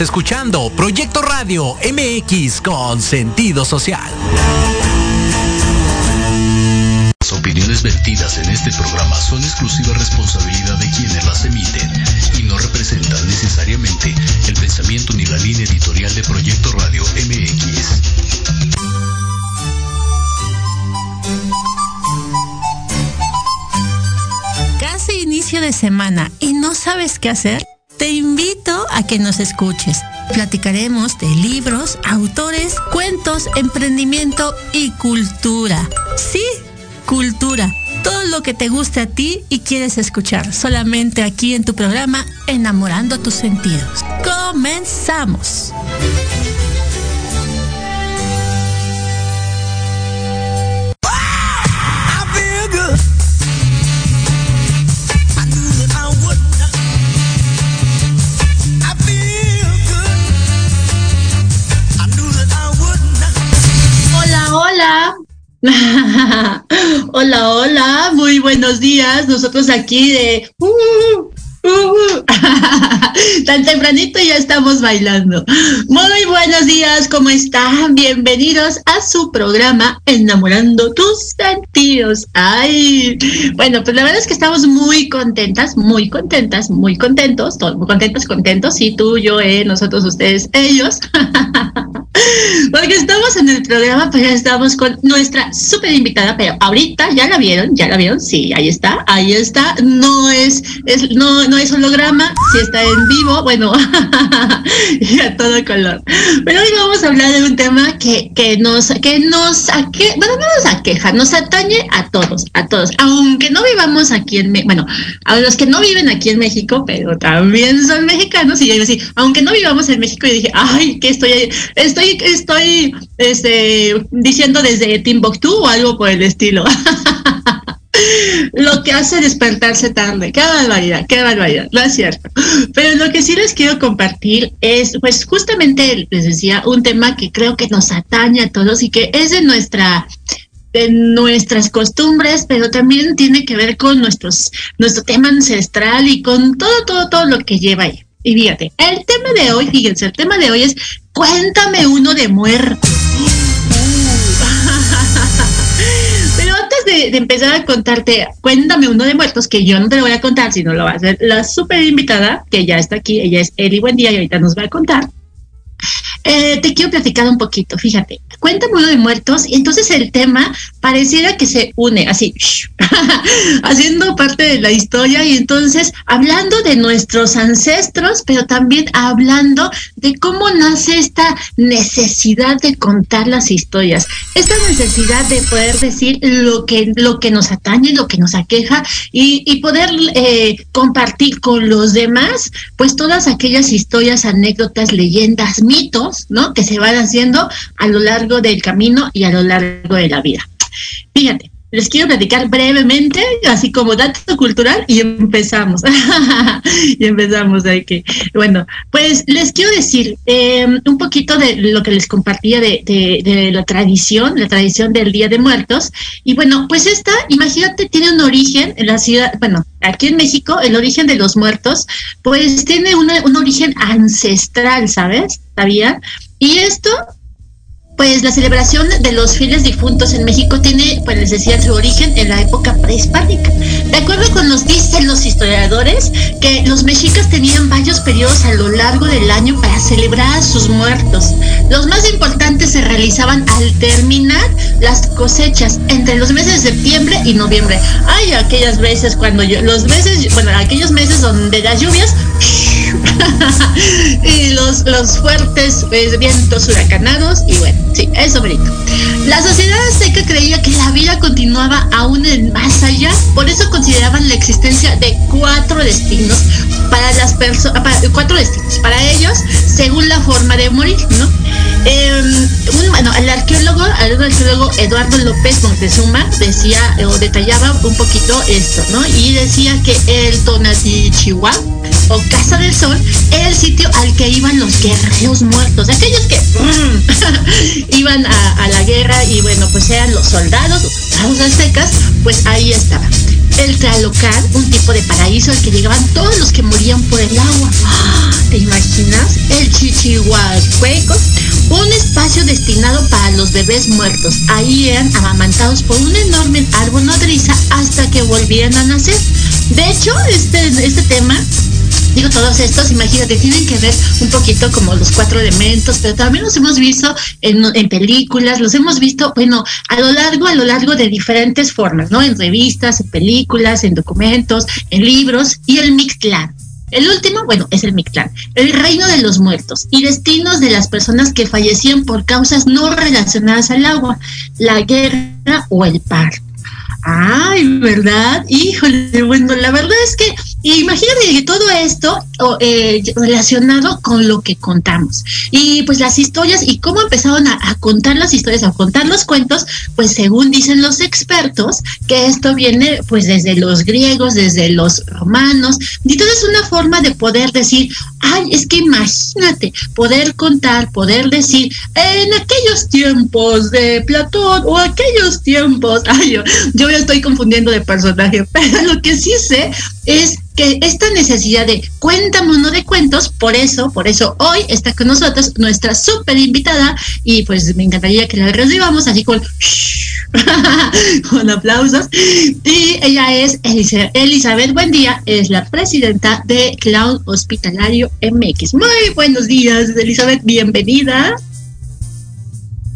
escuchando Proyecto Radio MX con sentido social. Las opiniones vertidas en este programa son exclusiva responsabilidad de quienes las emiten y no representan necesariamente el pensamiento ni la línea editorial de Proyecto Radio MX. Casi inicio de semana y no sabes qué hacer. Te invito a que nos escuches. Platicaremos de libros, autores, cuentos, emprendimiento y cultura. Sí, cultura. Todo lo que te guste a ti y quieres escuchar. Solamente aquí en tu programa Enamorando tus sentidos. Comenzamos. hola, hola, muy buenos días. Nosotros aquí de... Uh. Tan tempranito ya estamos bailando. Muy buenos días, ¿cómo están? Bienvenidos a su programa Enamorando tus sentidos. Ay, bueno, pues la verdad es que estamos muy contentas, muy contentas, muy contentos, todos muy contentos, contentos, sí, tú, yo, eh, nosotros, ustedes, ellos. Porque estamos en el programa, pero ya estamos con nuestra súper invitada, pero ahorita ya la vieron, ya la vieron, sí, ahí está, ahí está, no es, es no, no es holograma, si está en vivo, bueno, y a todo color. Pero hoy vamos a hablar de un tema que, que nos, que nos, que, bueno, no nos aqueja, nos atañe a todos, a todos, aunque no vivamos aquí en, bueno, a los que no viven aquí en México, pero también son mexicanos, y yo así, aunque no vivamos en México, y dije, ay, que estoy, estoy, estoy, este, diciendo desde Timbuktu o algo por el estilo. lo que hace despertarse tarde. Qué barbaridad, qué barbaridad, no es cierto. Pero lo que sí les quiero compartir es, pues justamente les decía, un tema que creo que nos atañe a todos y que es de nuestra de nuestras costumbres, pero también tiene que ver con nuestros, nuestro tema ancestral y con todo, todo, todo lo que lleva ahí. Y fíjate, el tema de hoy, fíjense, el tema de hoy es cuéntame uno de muertos. De, empezar a contarte, cuéntame uno de muertos, que yo no te lo voy a contar, sino lo va a hacer la súper invitada, que ya está aquí, ella es Eli Buen Día y ahorita nos va a contar. Eh, te quiero platicar un poquito, fíjate, cuéntame uno de muertos y entonces el tema pareciera que se une así, haciendo parte de la historia y entonces hablando de nuestros ancestros, pero también hablando de cómo nace esta necesidad de contar las historias, esta necesidad de poder decir lo que, lo que nos atañe, lo que nos aqueja y, y poder eh, compartir con los demás, pues todas aquellas historias, anécdotas, leyendas, mitos, ¿no? Que se van haciendo a lo largo del camino y a lo largo de la vida. Fíjate, les quiero platicar brevemente, así como dato cultural, y empezamos. y empezamos de que, bueno, pues les quiero decir eh, un poquito de lo que les compartía de, de, la tradición, la tradición del Día de Muertos. Y bueno, pues esta, imagínate, tiene un origen en la ciudad, bueno, aquí en México, el origen de los muertos, pues tiene un origen ancestral, ¿sabes? ¿Sabía? Y esto pues la celebración de los fieles difuntos en México tiene, pues les decía, su origen en la época prehispánica. De acuerdo con los dicen los historiadores, que los mexicas tenían varios periodos a lo largo del año para celebrar a sus muertos. Los más importantes se realizaban al terminar las cosechas entre los meses de septiembre y noviembre. Hay aquellas veces cuando yo, los meses, bueno, aquellos meses donde las lluvias y los, los fuertes pues, vientos huracanados y bueno, sí, eso bonito. La sociedad azteca creía que la vida continuaba aún en más allá, por eso consideraban la existencia de cuatro destinos para las personas, cuatro destinos para ellos según la forma de morir, ¿no? Eh, bueno, el arqueólogo, el arqueólogo Eduardo López Montezuma decía o detallaba un poquito esto, ¿no? Y decía que el Tonatichihuahua o Casa del Sol era el sitio al que iban los guerreros muertos, aquellos que iban a, la guerra y bueno, pues eran los soldados, los aztecas, pues ahí estaban. El Tlalocan, un tipo de paraíso al que llegaban todos los que morían por el agua. ¿Te imaginas? El Chichihuacueco, un espacio destinado para los bebés muertos. Ahí eran amamantados por un enorme árbol nodriza hasta que volvían a nacer. De hecho, este, este tema digo, todos estos, imagínate, tienen que ver un poquito como los cuatro elementos, pero también los hemos visto en, películas, los hemos visto, bueno, a lo largo, a lo largo de diferentes formas, ¿no? En revistas, en películas, en documentos, en libros y el Mictlán. El último, bueno, es el Mictlán, el reino de los muertos y destinos de las personas que fallecían por causas no relacionadas al agua, la guerra o el parto. Ay, ¿verdad? Híjole, bueno, la verdad es que imagínate todo esto eh, relacionado con lo que contamos. Y pues las historias y cómo empezaron a, contar las historias, a contar los cuentos, pues según dicen los expertos, que esto viene pues desde los griegos, desde los romanos, y todo es una forma de poder decir, ay, es que imagínate, poder contar, poder decir, en aquellos tiempos de Platón o aquellos tiempos, ay, yo, yo estoy confundiendo de personaje, pero lo que sí sé es que esta necesidad de cuéntame uno de cuentos, por eso, por eso hoy está con nosotros nuestra súper invitada y pues me encantaría que la recibamos así con, con aplausos. Y ella es Elizabeth, buen día, es la presidenta de Cloud Hospitalario MX. Muy buenos días, Elizabeth, bienvenida.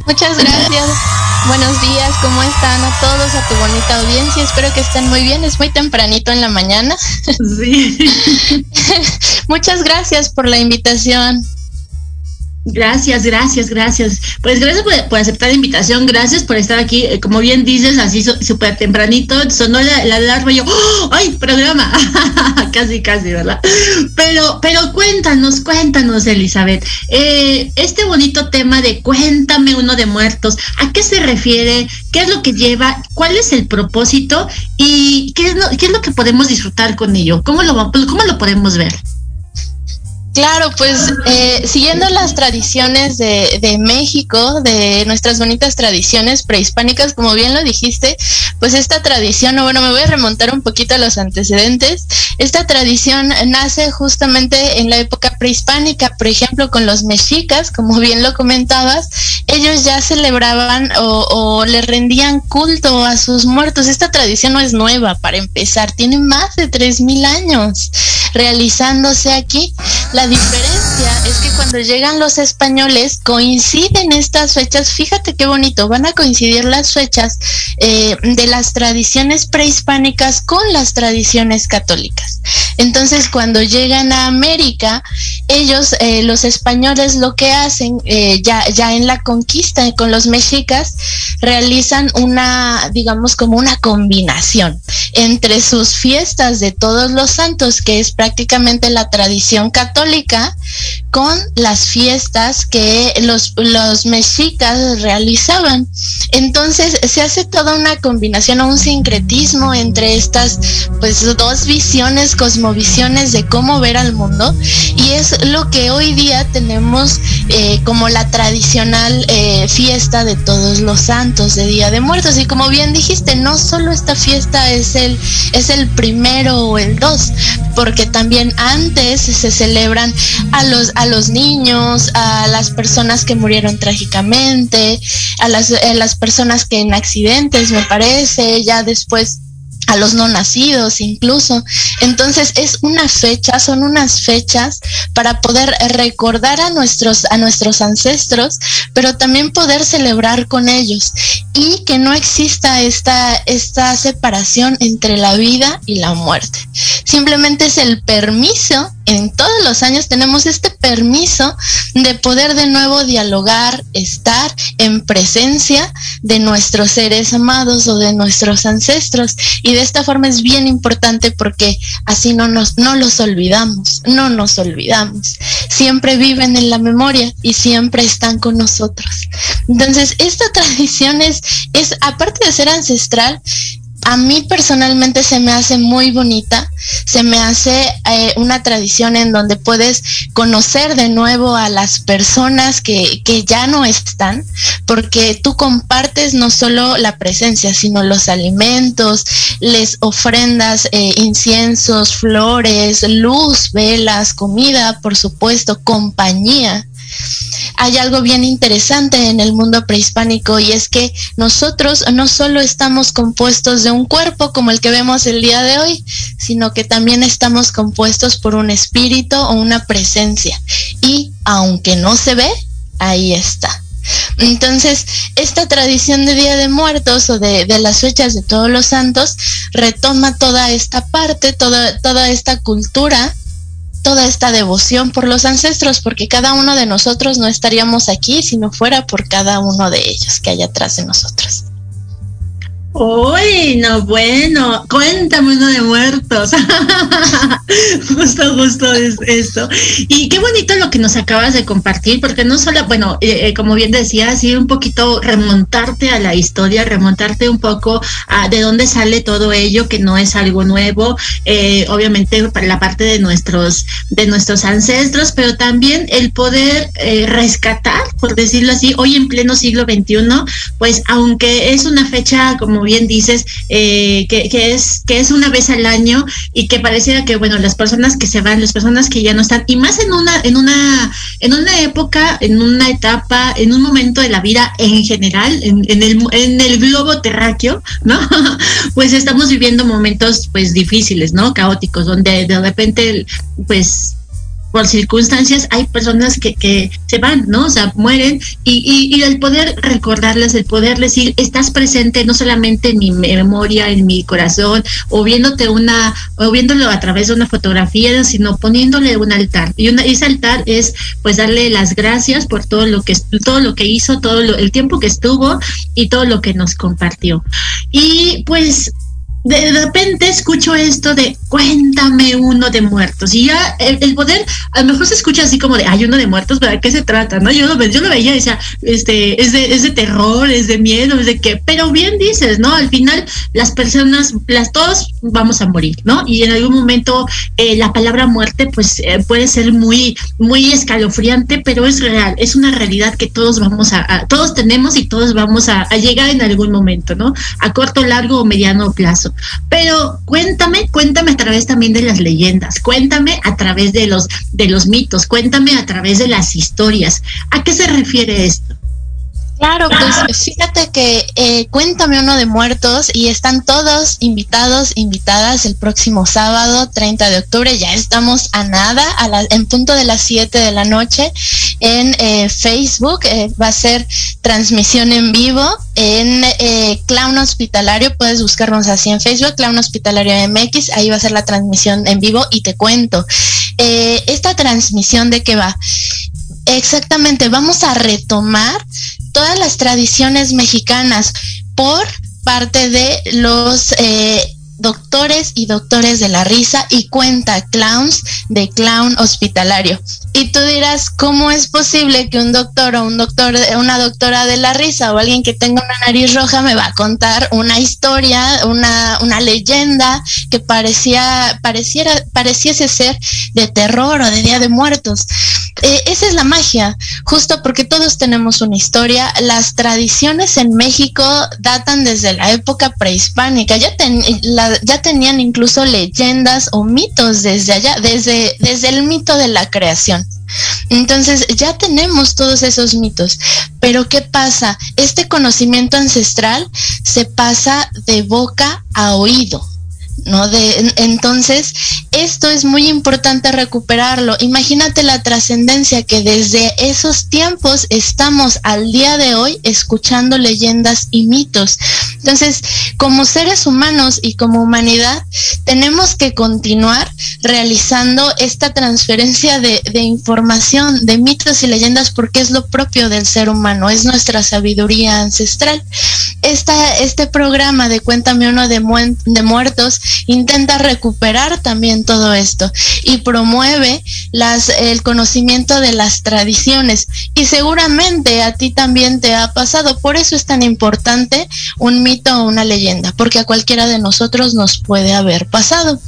Muchas gracias. Buenos días, ¿cómo están a todos, a tu bonita audiencia? Espero que estén muy bien, es muy tempranito en la mañana. Sí. Muchas gracias por la invitación. Gracias, gracias, gracias. Pues gracias por, aceptar la invitación, gracias por estar aquí. Eh, como bien dices, así súper tempranito, sonó la, la alarma y yo, ¡Oh! ¡ay, programa! casi, casi, ¿verdad? Pero, pero cuéntanos, cuéntanos, Elizabeth, eh, este bonito tema de cuéntame uno de muertos, ¿a qué se refiere? ¿Qué es lo que lleva? ¿Cuál es el propósito? ¿Y qué es lo, qué es lo que podemos disfrutar con ello? ¿Cómo lo, cómo lo podemos ver? Claro, pues eh, siguiendo las tradiciones de, México, de nuestras bonitas tradiciones prehispánicas, como bien lo dijiste, pues esta tradición, bueno, me voy a remontar un poquito a los antecedentes. Esta tradición nace justamente en la época prehispánica, por ejemplo, con los mexicas, como bien lo comentabas, ellos ya celebraban o, o le rendían culto a sus muertos. Esta tradición no es nueva, para empezar, tiene más de 3.000 años realizándose aquí. La diferencia es que cuando llegan los españoles coinciden estas fechas, fíjate qué bonito, van a coincidir las fechas eh, de las tradiciones prehispánicas con las tradiciones católicas. Entonces cuando llegan a América, ellos, eh, los españoles lo que hacen eh, ya, ya en la conquista con los mexicas, realizan una, digamos, como una combinación entre sus fiestas de todos los santos, que es prácticamente la tradición católica con las fiestas que los, los mexicas realizaban. Entonces se hace toda una combinación o un sincretismo entre estas pues dos visiones, cosmovisiones de cómo ver al mundo y es lo que hoy día tenemos eh, como la tradicional eh, fiesta de todos los santos de Día de Muertos y como bien dijiste, no solo esta fiesta es el, es el primero o el dos, porque también antes se a los, a los niños, a las personas que murieron trágicamente, a las, a las personas que en accidentes, me parece, ya después a los no nacidos incluso. Entonces es una fecha, son unas fechas para poder recordar a nuestros, a nuestros ancestros, pero también poder celebrar con ellos y que no exista esta, esta separación entre la vida y la muerte. Simplemente es el permiso, en todos los años tenemos este permiso de poder de nuevo dialogar, estar en presencia de nuestros seres amados o de nuestros ancestros y de esta forma es bien importante porque así no nos no los olvidamos, no nos olvidamos. Siempre viven en la memoria y siempre están con nosotros. Entonces, esta tradición es es aparte de ser ancestral, a mí personalmente se me hace muy bonita, se me hace eh, una tradición en donde puedes conocer de nuevo a las personas que, que, ya no están, porque tú compartes no solo la presencia, sino los alimentos, les ofrendas eh, inciensos, flores, luz, velas, comida, por supuesto, compañía hay algo bien interesante en el mundo prehispánico y es que nosotros no solo estamos compuestos de un cuerpo como el que vemos el día de hoy, sino que también estamos compuestos por un espíritu o una presencia. Y aunque no se ve, ahí está. Entonces, esta tradición de Día de Muertos o de, las fechas de todos los santos retoma toda esta parte, toda, toda esta cultura toda esta devoción por los ancestros, porque cada uno de nosotros no estaríamos aquí si no fuera por cada uno de ellos que hay atrás de nosotros. Uy, no, bueno, cuéntame uno de muertos. justo, justo es esto. Y qué bonito lo que nos acabas de compartir, porque no solo, bueno, eh, eh, como bien decía, sí, un poquito remontarte a la historia, remontarte un poco a de dónde sale todo ello, que no es algo nuevo, eh, obviamente para la parte de nuestros, de nuestros ancestros, pero también el poder eh, rescatar, por decirlo así, hoy en pleno siglo XXI, pues aunque es una fecha como bien dices, eh, que, que, es, que es una vez al año y que pareciera que, bueno, las personas que se van, las personas que ya no están, y más en una, en una, en una época, en una etapa, en un momento de la vida en general, en, en el, en el globo terráqueo, ¿no? pues estamos viviendo momentos, pues, difíciles, ¿no? Caóticos, donde de repente, pues, por circunstancias hay personas que, que se van, ¿no? O sea, mueren y, y, el poder recordarles, el poder decir, estás presente no solamente en mi memoria, en mi corazón, o viéndote una, o viéndolo a través de una fotografía, sino poniéndole un altar. Y una, ese altar es pues darle las gracias por todo lo que todo lo que hizo, todo el tiempo que estuvo y todo lo que nos compartió. Y pues de repente escucho esto de cuéntame uno de muertos y ya el, poder a lo mejor se escucha así como de hay uno de muertos pero qué se trata no yo lo yo lo veía decía este es de, es de terror es de miedo es de qué pero bien dices no al final las personas las todos vamos a morir no y en algún momento eh, la palabra muerte pues eh, puede ser muy muy escalofriante pero es real es una realidad que todos vamos a, todos tenemos y todos vamos a llegar en algún momento no a corto largo o mediano plazo pero cuéntame, cuéntame a través también de las leyendas, cuéntame a través de los, de los mitos, cuéntame a través de las historias. ¿A qué se refiere esto? Claro, pues fíjate que eh, cuéntame uno de muertos y están todos invitados, invitadas el próximo sábado 30 de octubre. Ya estamos a nada, a la, en punto de las 7 de la noche en eh, Facebook. Eh, va a ser transmisión en vivo en Clown Hospitalario. Puedes buscarnos así en Facebook, Clown Hospitalario MX. Ahí va a ser la transmisión en vivo y te cuento. esta transmisión de qué va. Exactamente, vamos a retomar todas las tradiciones mexicanas por parte de los eh, doctores y doctores de la risa y cuenta clowns de clown hospitalario. Y tú dirás, ¿cómo es posible que un doctor o un doctor, una doctora de la risa o alguien que tenga una nariz roja me va a contar una historia, una, una leyenda que parecía, pareciera, pareciese ser de terror o de Día de Muertos? Eh, esa es la magia, justo porque todos tenemos una historia. Las tradiciones en México datan desde la época prehispánica. Ya, ya tenían incluso leyendas o mitos desde allá, desde, desde el mito de la creación. Entonces ya tenemos todos esos mitos, pero ¿qué pasa? Este conocimiento ancestral se pasa de boca a oído. ¿No? De, entonces, esto es muy importante recuperarlo. Imagínate la trascendencia que desde esos tiempos estamos al día de hoy escuchando leyendas y mitos. Entonces, como seres humanos y como humanidad, tenemos que continuar realizando esta transferencia de, información, de mitos y leyendas, porque es lo propio del ser humano, es nuestra sabiduría ancestral. Este programa de Cuéntame uno de, de muertos intenta recuperar también todo esto y promueve las, el conocimiento de las tradiciones. Y seguramente a ti también te ha pasado. Por eso es tan importante un mito o una leyenda, porque a cualquiera de nosotros nos puede haber pasado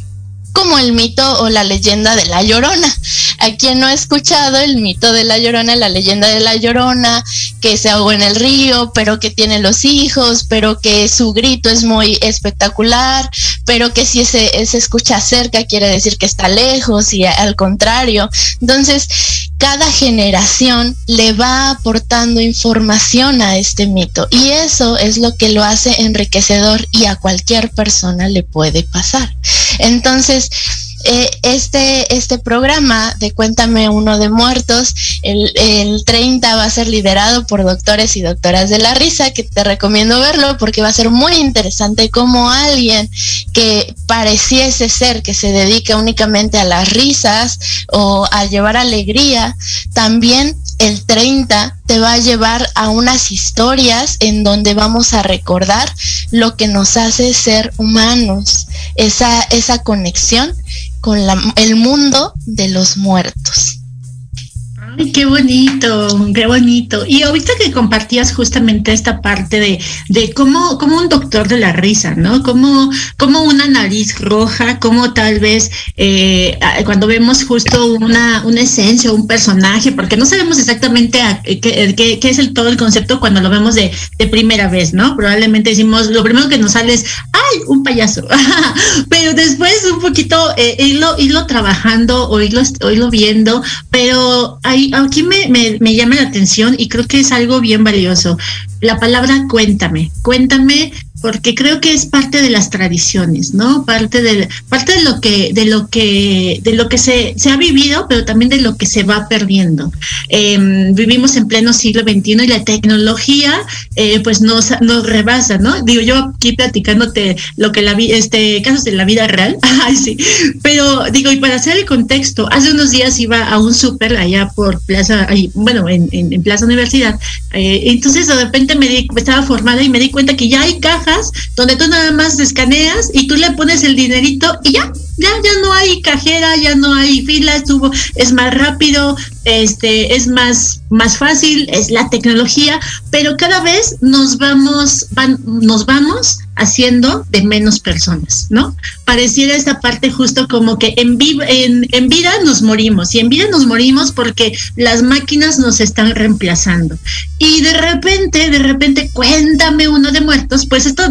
como el mito o la leyenda de la llorona. A quien no ha escuchado el mito de la llorona, la leyenda de la llorona, que se ahogó en el río, pero que tiene los hijos, pero que su grito es muy espectacular, pero que si se, se escucha cerca quiere decir que está lejos y al contrario. Entonces, cada generación le va aportando información a este mito y eso es lo que lo hace enriquecedor y a cualquier persona le puede pasar. Entonces, eh, este, este programa de Cuéntame uno de muertos, el, el 30 va a ser liderado por doctores y doctoras de la risa, que te recomiendo verlo porque va a ser muy interesante como alguien que pareciese ser que se dedica únicamente a las risas o a llevar alegría, también el 30 te va a llevar a unas historias en donde vamos a recordar lo que nos hace ser humanos, esa, esa conexión con el mundo de los muertos. Ay, qué bonito, qué bonito. Y ahorita que compartías justamente esta parte de, de cómo, como un doctor de la risa, ¿no? Como, como una nariz roja, como tal vez eh, cuando vemos justo una, una esencia, un personaje, porque no sabemos exactamente qué, qué, es el todo el concepto cuando lo vemos de, de primera vez, ¿no? Probablemente decimos, lo primero que nos sale es, ¡ay, un payaso! pero después un poquito eh, irlo, irlo trabajando o irlo, irlo viendo, pero hay aquí me, me, llama la atención y creo que es algo bien valioso. La palabra cuéntame, cuéntame porque creo que es parte de las tradiciones, ¿no? Parte de parte de lo que de lo que de lo que se, se ha vivido, pero también de lo que se va perdiendo. Em, vivimos en pleno siglo XXI y la tecnología, eh, pues nos, nos rebasa, ¿no? Digo yo aquí platicándote lo que la vi, este casos de la vida real, ay sí, pero digo y para hacer el contexto, hace unos días iba a un súper allá por Plaza, ahí, bueno, en, en, Plaza Universidad, eh, entonces de repente me di, estaba formada y me di cuenta que ya hay cajas donde tú nada más escaneas y tú le pones el dinerito y ya, ya, ya no hay cajera, ya no hay filas, tuvo, es más rápido, este, es más, más fácil, es la tecnología, pero cada vez nos vamos, nos vamos haciendo de menos personas, ¿no? Pareciera esta parte justo como que en, en, en, vida nos morimos y en vida nos morimos porque las máquinas nos están reemplazando. Y de repente, de repente, cuéntame uno de muertos, pues esto,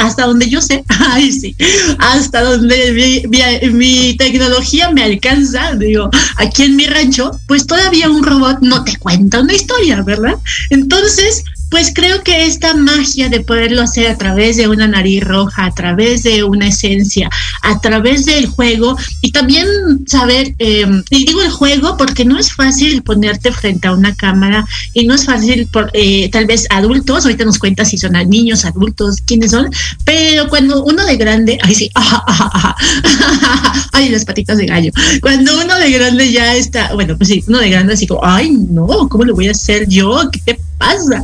hasta donde yo sé, ay sí, hasta donde mi, mi, tecnología me alcanza, digo, aquí en mi rancho, pues todavía un robot no te cuenta una historia, ¿verdad? Entonces, pues creo que esta magia de poderlo hacer a través de una nariz roja, a través de una esencia, a través del juego y también saber, em, y digo el juego porque no es fácil ponerte frente a una cámara y no es fácil, por, eh, tal vez adultos, ahorita nos cuentas si son niños, adultos, quiénes son, pero cuando uno de grande, ay sí, ay las patitas de gallo, cuando uno de grande ya está, bueno, pues sí, uno de grande así como, ay no, ¿cómo lo voy a hacer yo? ¿Qué te pasa?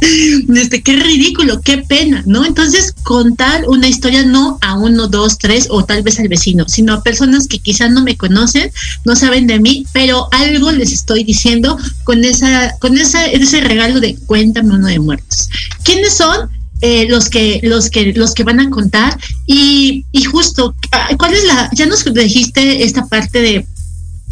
Este, qué ridículo, qué pena, ¿no? Entonces, contar una historia no a uno, dos, tres o tal vez al vecino, sino a personas que quizás no me conocen, no saben de mí, pero algo les estoy diciendo con esa, con esa, ese regalo de cuéntame uno de muertos. ¿Quiénes son? Eh, los que los que los que van a contar y, y justo ah, cuál es la ya nos dijiste esta parte de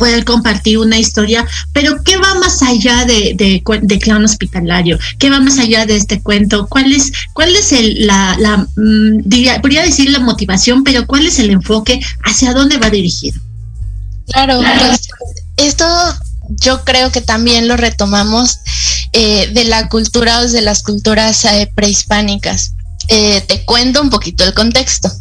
poder compartir una historia, pero ¿qué va más allá de, de, clown hospitalario? ¿Qué va más allá de este cuento? ¿Cuál es, cuál es el, la, la mm, podría decir la motivación, pero cuál es el enfoque? ¿Hacia dónde va dirigido? Claro, pues esto yo creo que también lo retomamos eh, de la cultura o de las culturas eh, prehispánicas. Eh, te cuento un poquito el contexto.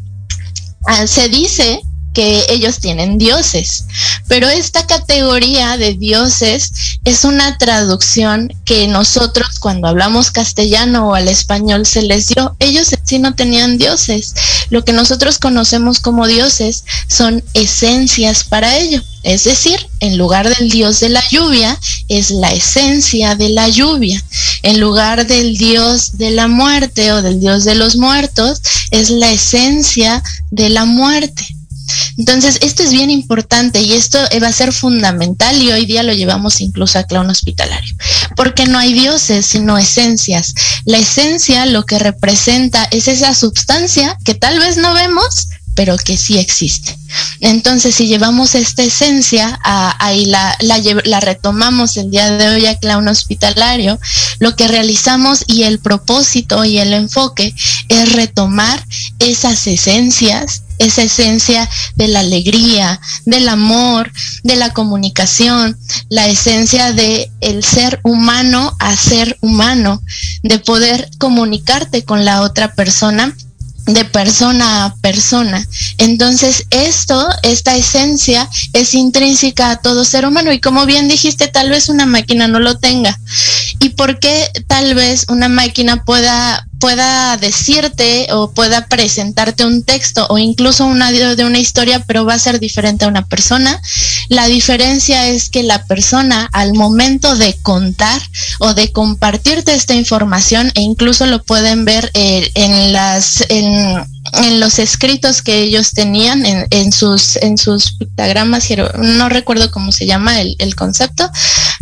Ah, se dice que ellos tienen dioses. Pero esta categoría de dioses es una traducción que nosotros cuando hablamos castellano o al español se les dio. Ellos sí no tenían dioses. Lo que nosotros conocemos como dioses son esencias para ello. Es decir, en lugar del dios de la lluvia, es la esencia de la lluvia. En lugar del dios de la muerte o del dios de los muertos, es la esencia de la muerte. Entonces, esto es bien importante y esto va a ser fundamental y hoy día lo llevamos incluso a clown hospitalario, porque no hay dioses, sino esencias. La esencia lo que representa es esa sustancia que tal vez no vemos, pero que sí existe. Entonces, si llevamos esta esencia ahí la, la, retomamos el día de hoy a clown hospitalario, lo que realizamos y el propósito y el enfoque es retomar esas esencias esa esencia de la alegría, del amor, de la comunicación, la esencia de el ser humano a ser humano, de poder comunicarte con la otra persona de persona a persona. Entonces, esto, esta esencia es intrínseca a todo ser humano y como bien dijiste, tal vez una máquina no lo tenga. ¿Y por qué tal vez una máquina pueda pueda decirte o pueda presentarte un texto o incluso un audio de una historia, pero va a ser diferente a una persona. La diferencia es que la persona al momento de contar o de compartirte esta información, e incluso lo pueden ver eh, en las en, los escritos que ellos tenían en, sus en sus pictogramas, no recuerdo cómo se llama el, el concepto,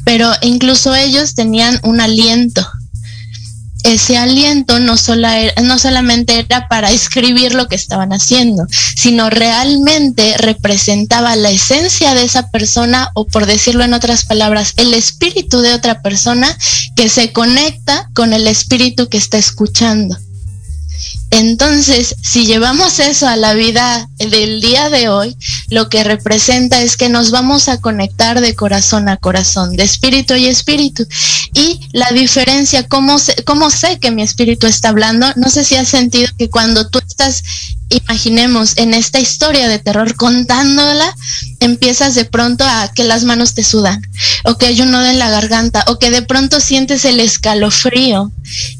pero incluso ellos tenían un aliento ese aliento no, no solamente era para escribir lo que estaban haciendo, sino realmente representaba la esencia de esa persona o por decirlo en otras palabras, el espíritu de otra persona que se conecta con el espíritu que está escuchando. Entonces, si llevamos eso a la vida del día de hoy, lo que representa es que nos vamos a conectar de corazón a corazón, de espíritu y espíritu. Y la diferencia, ¿cómo sé, cómo sé que mi espíritu está hablando? No sé si has sentido que cuando tú estás imaginemos en esta historia de terror contándola, empiezas de pronto a que las manos te sudan, o que hay un nodo en la garganta, o que de pronto sientes el escalofrío.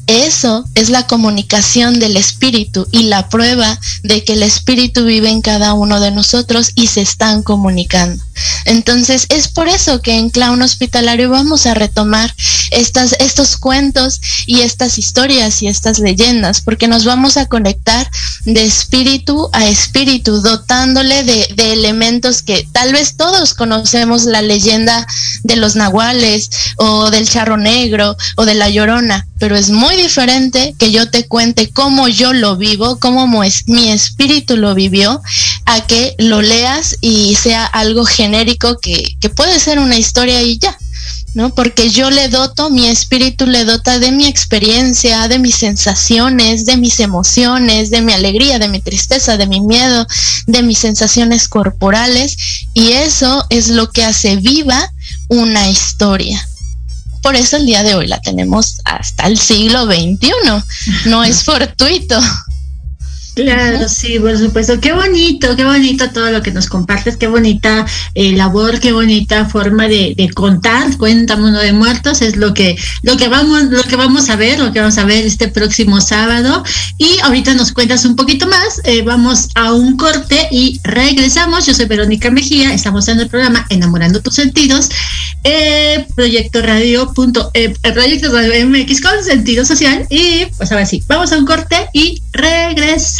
Eso es la comunicación del espíritu y la prueba de que el espíritu vive en cada uno de nosotros y se están comunicando. Entonces es por eso que en Clown Hospitalario vamos a retomar estas, estos cuentos y estas historias y estas leyendas, porque nos vamos a conectar de espíritu a espíritu, dotándole de, elementos que tal vez todos conocemos la leyenda de los nahuales o del charro negro o de la llorona, pero es muy diferente que yo te cuente cómo yo lo vivo, cómo mi espíritu lo vivió, a que lo leas y sea algo genérico que puede ser una historia y ya. ¿No? Porque yo le doto, mi espíritu le dota de mi experiencia, de mis sensaciones, de mis emociones, de mi alegría, de mi tristeza, de mi miedo, de mis sensaciones corporales y eso es lo que hace viva una historia. Por eso el día de hoy la tenemos hasta el siglo XXI, no es fortuito. Claro, sí, por supuesto. Qué bonito, qué bonito todo lo que nos compartes, qué bonita eh, labor, qué bonita forma de, contar. Cuéntame uno de muertos, es lo que, lo que vamos, lo que vamos a ver, lo que vamos a ver este próximo sábado. Y ahorita nos cuentas un poquito más. Eh, vamos a un corte y regresamos. Yo soy Verónica Mejía, estamos en el programa Enamorando tus sentidos. Eh, proyecto radio punto, eh, proyecto radio MX con sentido social. Y pues ahora sí, vamos a un corte y regresamos.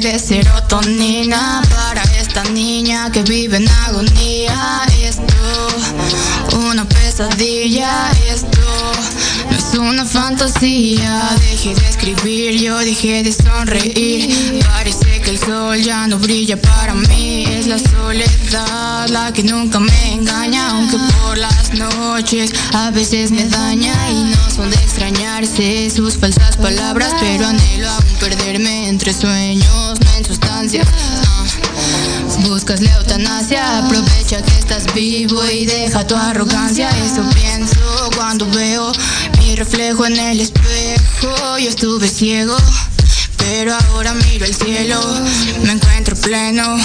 De serotonina para esta niña que vive en agonía. Esto, una pesadilla, esto no es una fantasía. Dejé de escribir, yo dejé de sonreír. Parece que el sol ya no brilla para mí. Es la soledad la que nunca me engaña, aunque por las noches a veces me daña y no son de extrañarse sus falsas palabras, pero anhelo perderme entre sueños, no en sustancias. Buscas la eutanasia, aprovecha que estás vivo y deja tu arrogancia. Eso pienso cuando veo mi reflejo en el espejo. Yo estuve ciego, pero ahora miro el cielo, me encuentro pleno.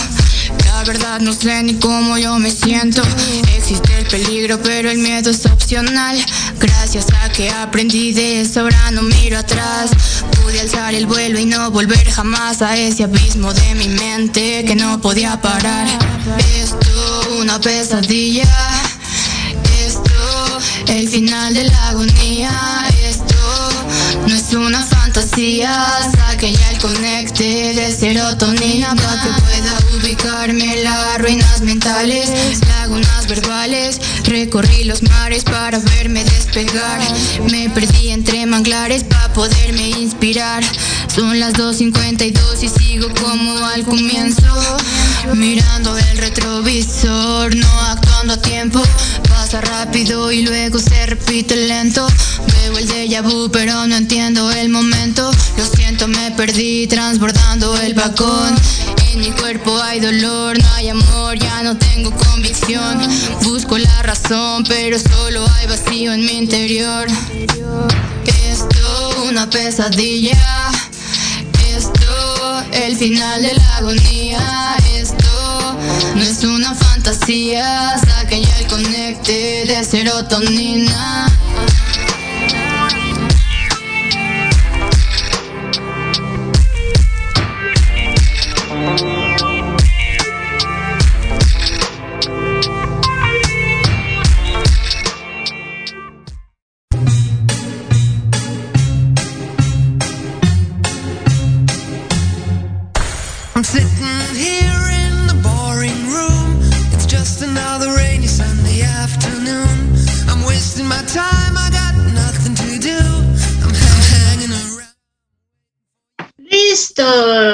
La verdad no sé ni cómo yo me siento. Existe el peligro, pero el miedo es opcional. Gracias a que aprendí de eso, ahora no miro atrás. Pude alzar el vuelo y no volver jamás a ese abismo de mi mente que no podía parar. Esto, una pesadilla. Esto, el final de la agonía. Esto, no es una fantasía. Saque ya el conecte de serotonina para que pueda ubicarme las ruinas mentales, lagunas verbales. Recorrí los mares para verme despegar. Me perdí entre manglares para poderme inspirar. Son las 2.52 y sigo como al comienzo. Mirando el retrovisor, no actuando a tiempo. Pasa rápido y luego se repite lento. Veo el déjà vu, pero no entiendo el momento. Lo siento, me perdí transbordando el balcón. En mi cuerpo hay dolor, no hay amor, ya no tengo convicción. Busco la razón, pero solo hay vacío en mi interior. Esto, una pesadilla. Esto, el final de la agonía. Esto, no es una fantasía. Saque ya el conecte de serotonina.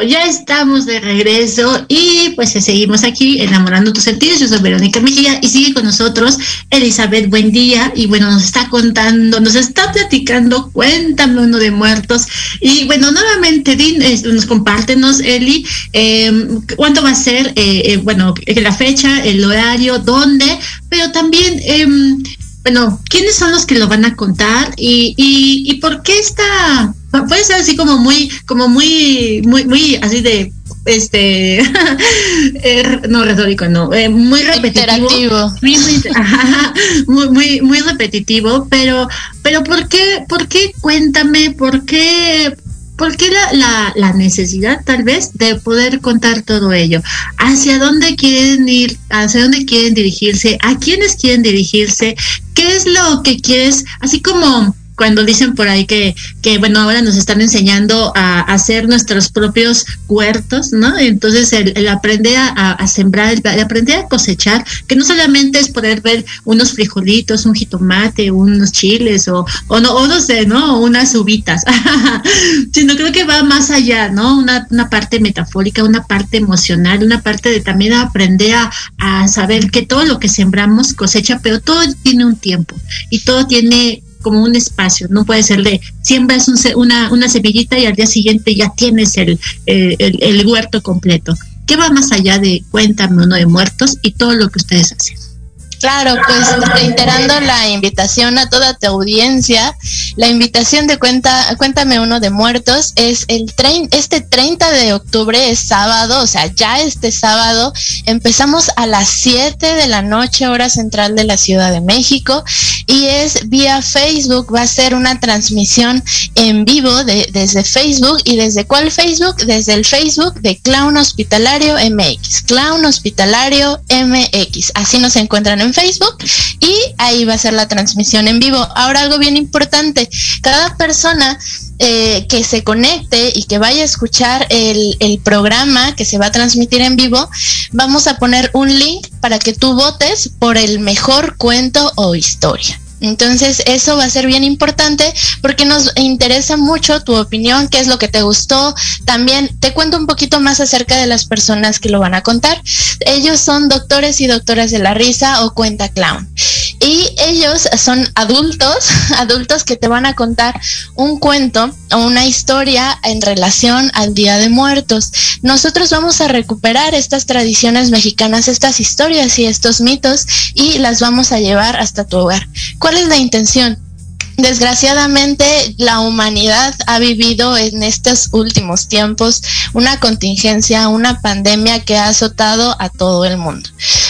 Ya estamos de regreso y pues seguimos aquí enamorando tus sentidos. Yo soy Verónica Mejía y sigue con nosotros Elizabeth Buen día y bueno, nos está contando, nos está platicando, cuéntame uno de muertos. Y bueno, nuevamente Din, nos compártenos Eli, em, cuánto va a ser, eh, eh, bueno, la fecha, el horario, dónde, pero también... Bueno, ¿quiénes son los que lo van a contar y, y, y por qué está puede ser así como muy, como muy, muy, muy así de este eh, no retórico no eh, muy repetitivo. Muy, muy, muy, repetitivo pero pero por qué por qué cuéntame por qué ¿Por qué la, la, la, necesidad tal vez de poder contar todo ello? ¿Hacia dónde quieren ir? ¿Hacia dónde quieren dirigirse? ¿A quiénes quieren dirigirse? ¿Qué es lo que quieres? Así como cuando dicen por ahí que, que bueno, ahora nos están enseñando a, hacer nuestros propios huertos, ¿no? Entonces el, aprender a, sembrar, el, aprender a cosechar, que no solamente es poder ver unos frijolitos, un jitomate, unos chiles o, o no, o no sé, ¿no? Unas uvitas, sino creo que va más allá, ¿no? Una, una parte metafórica, una parte emocional, una parte de también aprender a, a saber que todo lo que sembramos cosecha, pero todo tiene un tiempo y todo tiene como un espacio, no puede ser de siembras una, una semillita y al día siguiente ya tienes el, el, el huerto completo. ¿Qué va más allá de cuéntame uno de muertos y todo lo que ustedes hacen? Claro, pues reiterando la invitación a toda tu audiencia, la invitación de cuenta, Cuéntame uno de muertos es el tren, este 30 de octubre es sábado, o sea, ya este sábado empezamos a las 7 de la noche, hora central de la Ciudad de México, y es vía Facebook, va a ser una transmisión en vivo de, desde Facebook y desde cuál Facebook? Desde el Facebook de Clown Hospitalario MX, Clown Hospitalario MX, así nos encuentran en Facebook y ahí va a ser la transmisión en vivo. Ahora algo bien importante, cada persona eh, que se conecte y que vaya a escuchar el, el, programa que se va a transmitir en vivo, vamos a poner un link para que tú votes por el mejor cuento o historia. Entonces eso va a ser bien importante porque nos interesa mucho tu opinión, qué es lo que te gustó. También te cuento un poquito más acerca de las personas que lo van a contar. Ellos son doctores y doctoras de la risa o cuenta clown. Y ellos son adultos, adultos que te van a contar un cuento o una historia en relación al Día de Muertos. Nosotros vamos a recuperar estas tradiciones mexicanas, estas historias y estos mitos y las vamos a llevar hasta tu hogar. ¿Cuál es la intención? Desgraciadamente, la humanidad ha vivido en estos últimos tiempos una contingencia, una pandemia que ha azotado a todo el mundo.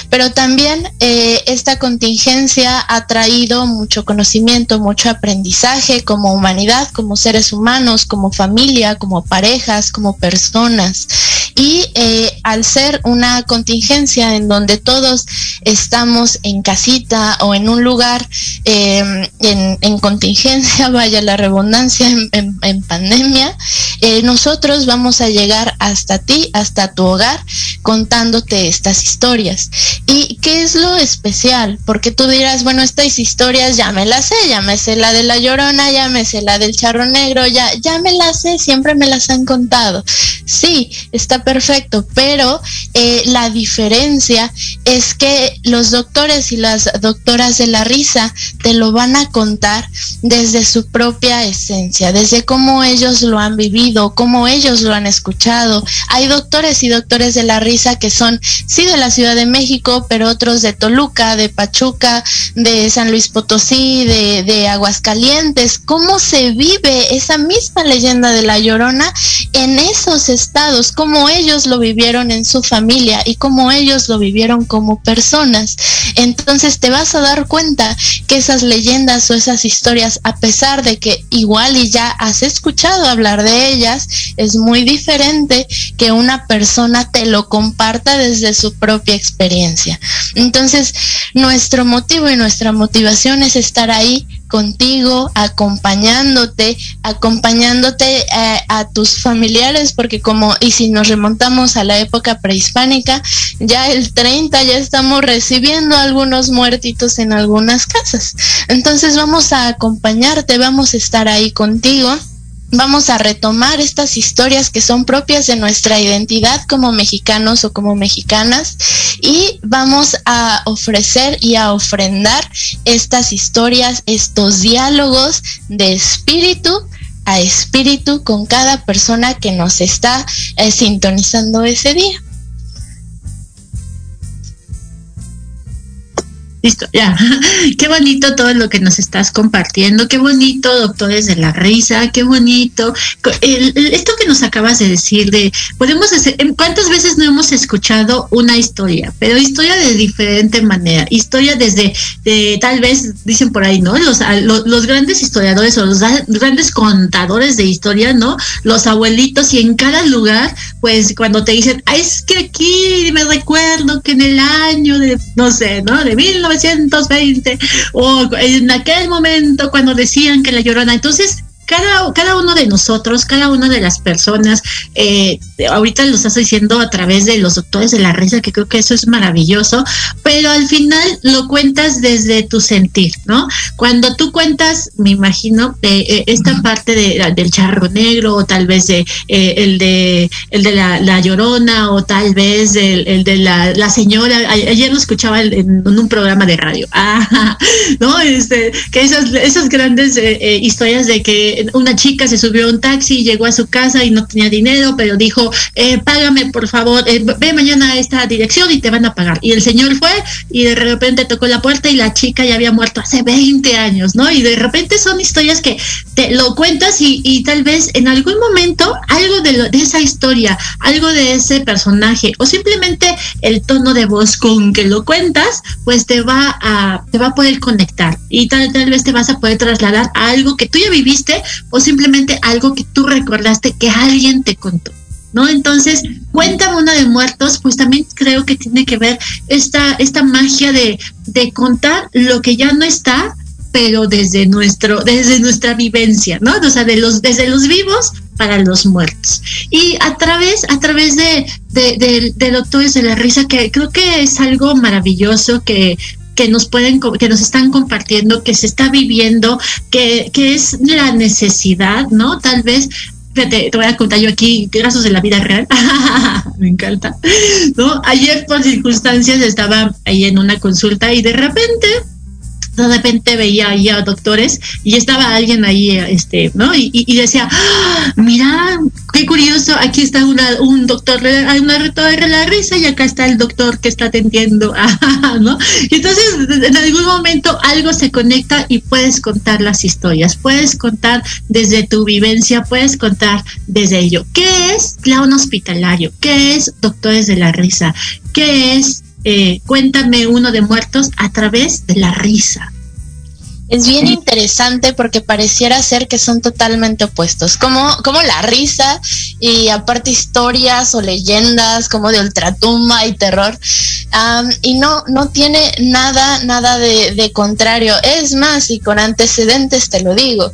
Pero también eh, esta contingencia ha traído mucho conocimiento, mucho aprendizaje como humanidad, como seres humanos, como familia, como parejas, como personas. Y eh, al ser una contingencia en donde todos estamos en casita o en un lugar en, en contingencia, vaya la redundancia, en, pandemia, eh, nosotros vamos a llegar hasta ti, hasta tu hogar, contándote estas historias. ¿Y qué es lo especial? Porque tú dirás, bueno, estas historias ya me las sé, ya me sé la de la llorona, ya me sé la del charro negro, ya, ya me las sé, siempre me las han contado. Sí, está perfecto, pero eh, la diferencia es que los doctores y las doctoras de la risa te lo van a contar desde su propia esencia, desde cómo ellos lo han vivido, cómo ellos lo han escuchado. Hay doctores y doctores de la risa que son, sí, de la Ciudad de México, pero otros de Toluca, de Pachuca, de San Luis Potosí, de, de Aguascalientes. ¿Cómo se vive esa misma leyenda de la Llorona en esos estados? ¿Cómo ellos lo vivieron en su familia y cómo ellos lo vivieron como personas? Entonces te vas a dar cuenta que esas leyendas o esas historias, a pesar de que igual y ya has escuchado hablar de ellas, es muy diferente que una persona te lo comparta desde su propia experiencia. Entonces, nuestro motivo y nuestra motivación es estar ahí contigo, acompañándote, acompañándote eh, a tus familiares, porque como, y si nos remontamos a la época prehispánica, ya el 30 ya estamos recibiendo algunos muertitos en algunas casas. Entonces vamos a acompañarte, vamos a estar ahí contigo vamos a retomar estas historias que son propias de nuestra identidad como mexicanos o como mexicanas y vamos a ofrecer y a ofrendar estas historias, estos diálogos de espíritu a espíritu con cada persona que nos está eh, sintonizando ese día. Listo, ya. Qué bonito todo lo que nos estás compartiendo. Qué bonito, doctores de la risa. Qué bonito. esto que nos acabas de decir de, podemos hacer, ¿cuántas veces no hemos escuchado una historia? Pero historia de diferente manera. Historia desde, de, tal vez, dicen por ahí, ¿no? Los, los, grandes historiadores o los grandes contadores de historia, ¿no? Los abuelitos y en cada lugar, pues cuando te dicen, ah, es que aquí me recuerdo que en el año de, no sé, ¿no? De 1900 1920 o en aquel momento cuando decían que la llorona. Entonces, cada, cada uno de nosotros, cada una de las personas, eh, ahorita lo estás diciendo a través de los doctores de la risa, que creo que eso es maravilloso, pero al final lo cuentas desde tu sentir, ¿no? Cuando tú cuentas, me imagino, eh, esta parte de, del charro negro, o tal vez de, eh, el de el de la, llorona, o tal vez el, de la, señora, ayer lo escuchaba en, un programa de radio, ah, ¿no? Este, que esas, esas grandes eh, historias de que una chica se subió a un taxi, llegó a su casa y no tenía dinero, pero dijo, eh, págame por favor, eh, ve mañana a esta dirección y te van a pagar. Y el señor fue y de repente tocó la puerta y la chica ya había muerto hace 20 años, ¿no? Y de repente son historias que te lo cuentas y, tal vez en algún momento algo de, esa historia, algo de ese personaje o simplemente el tono de voz con que lo cuentas, pues te va a, te va a poder conectar y tal vez te vas a poder trasladar a algo que tú ya viviste o simplemente algo que tú recordaste que alguien te contó. ¿No? Entonces, cuéntame una de muertos, pues también creo que tiene que ver esta, esta magia de, de contar lo que ya no está, pero desde nuestro, desde nuestra vivencia, ¿no? O sea, de los, desde los vivos para los muertos. Y a través, a través de, de, de Doctores de la Risa, que creo que es algo maravilloso que que nos pueden, que nos están compartiendo, que se está viviendo, que, que es la necesidad, ¿no? Tal vez te, voy a contar yo aquí casos de la vida real. Me encanta. Ayer por circunstancias estaba ahí en una consulta y de repente de repente veía ahí a doctores y estaba alguien ahí, este, ¿no? Y, decía, ¡Ah! mira, qué curioso, aquí está una, un doctor, hay una de la risa y acá está el doctor que está atendiendo, ¿no? Y entonces, en algún momento algo se conecta y puedes contar las historias, puedes contar desde tu vivencia, puedes contar desde ello. ¿Qué es clown hospitalario? ¿Qué es doctores de la risa? ¿Qué es eh, cuéntame uno de muertos a través de la risa. Es bien interesante porque pareciera ser que son totalmente opuestos, como, como la risa y aparte historias o leyendas como de ultratumba y terror. y no, no tiene nada, nada de, de contrario. Es más, y con antecedentes te lo digo,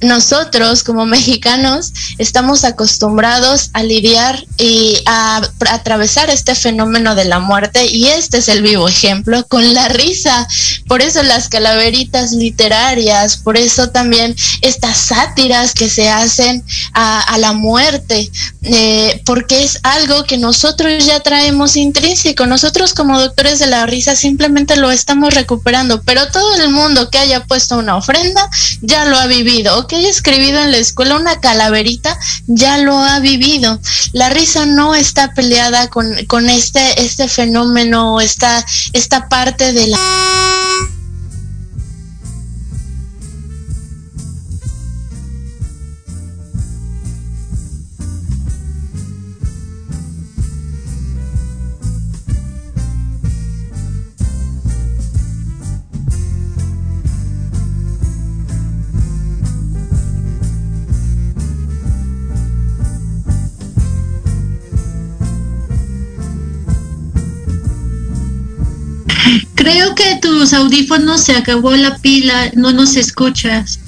nosotros como mexicanos estamos acostumbrados a lidiar y a, atravesar este fenómeno de la muerte y este es el vivo ejemplo con la risa. Por eso las calaveritas literarias, por eso también estas sátiras que se hacen a, la muerte, eh, porque es algo que nosotros ya traemos intrínseco. Nosotros como doctores de la risa simplemente lo estamos recuperando, pero todo el mundo que haya puesto una ofrenda ya lo ha vivido que haya escribido en la escuela una calaverita ya lo ha vivido. La risa no está peleada con, con este, este fenómeno, esta, esta parte de la... que tus audífonos se acabó la pila, no nos escuchas.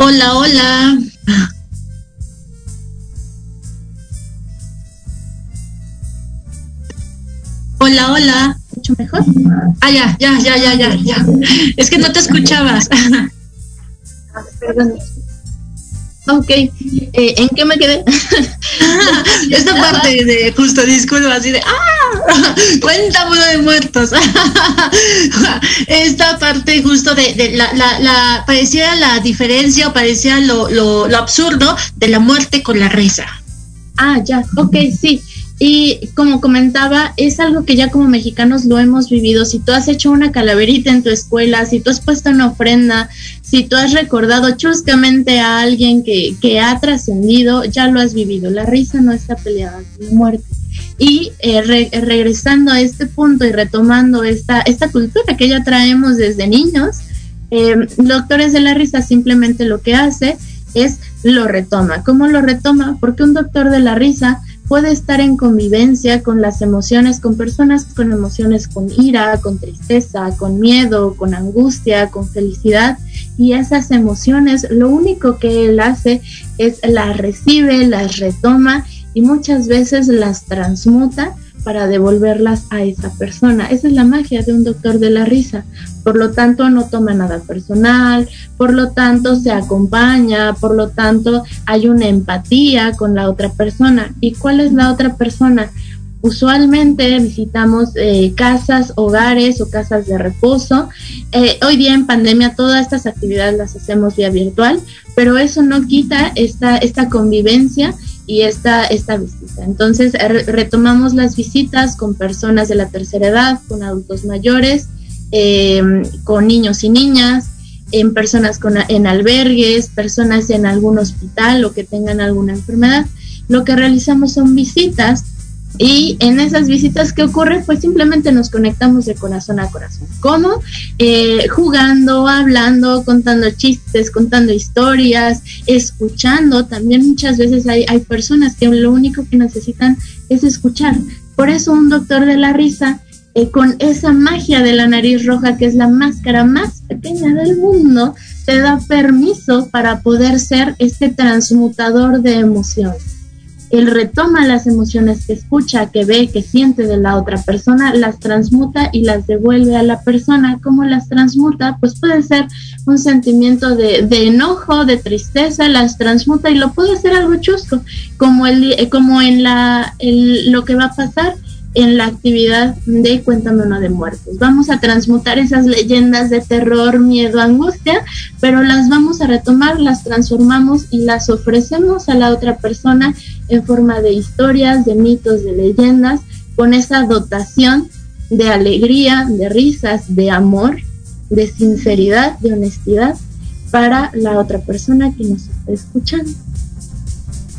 hola, hola. Hola, hola. ¿Mucho mejor? Ah, ya, ya, ya, ya, ya, ya. Es que no te escuchabas. Perdón. Ok, eh, ¿en qué me quedé? Esta parte de justo disculpa, así de ¡ah! Cuenta uno de muertos. Esta parte justo de, la, la, la, parecía la diferencia o parecía lo, lo, lo absurdo de la muerte con la risa. Ah, ya, ok, sí. Y como comentaba, es algo que ya como mexicanos lo hemos vivido. Si tú has hecho una calaverita en tu escuela, si tú has puesto una ofrenda, si tú has recordado chuscamente a alguien que, que ha trascendido, ya lo has vivido. La risa no está peleada con la muerte. Y eh, regresando a este punto y retomando esta, esta cultura que ya traemos desde niños, eh, Doctores de la Risa simplemente lo que hace es lo retoma. ¿Cómo lo retoma? Porque un doctor de la risa puede estar en convivencia con las emociones, con personas con emociones con ira, con tristeza, con miedo, con angustia, con felicidad. Y esas emociones lo único que él hace es las recibe, las retoma y muchas veces las transmuta para devolverlas a esa persona. Esa es la magia de un doctor de la risa. Por lo tanto, no toma nada personal, por lo tanto, se acompaña, por lo tanto, hay una empatía con la otra persona. ¿Y cuál es la otra persona? Usualmente visitamos eh, casas, hogares o casas de reposo. Eh, hoy día en pandemia todas estas actividades las hacemos vía virtual, pero eso no quita esta, esta convivencia y esta, esta visita. Entonces retomamos las visitas con personas de la tercera edad, con adultos mayores, eh, con niños y niñas, en personas con, en albergues, personas en algún hospital o que tengan alguna enfermedad. Lo que realizamos son visitas y en esas visitas que ocurre, pues simplemente nos conectamos de corazón a corazón. ¿Cómo? Eh, jugando, hablando, contando chistes, contando historias, escuchando. También muchas veces hay, hay personas que lo único que necesitan es escuchar. Por eso un doctor de la risa, eh, con esa magia de la nariz roja, que es la máscara más pequeña del mundo, te da permiso para poder ser este transmutador de emociones él retoma las emociones que escucha, que ve, que siente de la otra persona, las transmuta y las devuelve a la persona. ¿Cómo las transmuta? Pues puede ser un sentimiento de, enojo, de tristeza, las transmuta y lo puede hacer algo chusco, como, el, eh, como en la, lo que va a pasar en la actividad de Cuéntame uno de muertos. Vamos a transmutar esas leyendas de terror, miedo, angustia, pero las vamos a retomar, las transformamos y las ofrecemos a la otra persona en forma de historias, de mitos, de leyendas, con esa dotación de alegría, de risas, de amor, de sinceridad, de honestidad para la otra persona que nos está escuchando.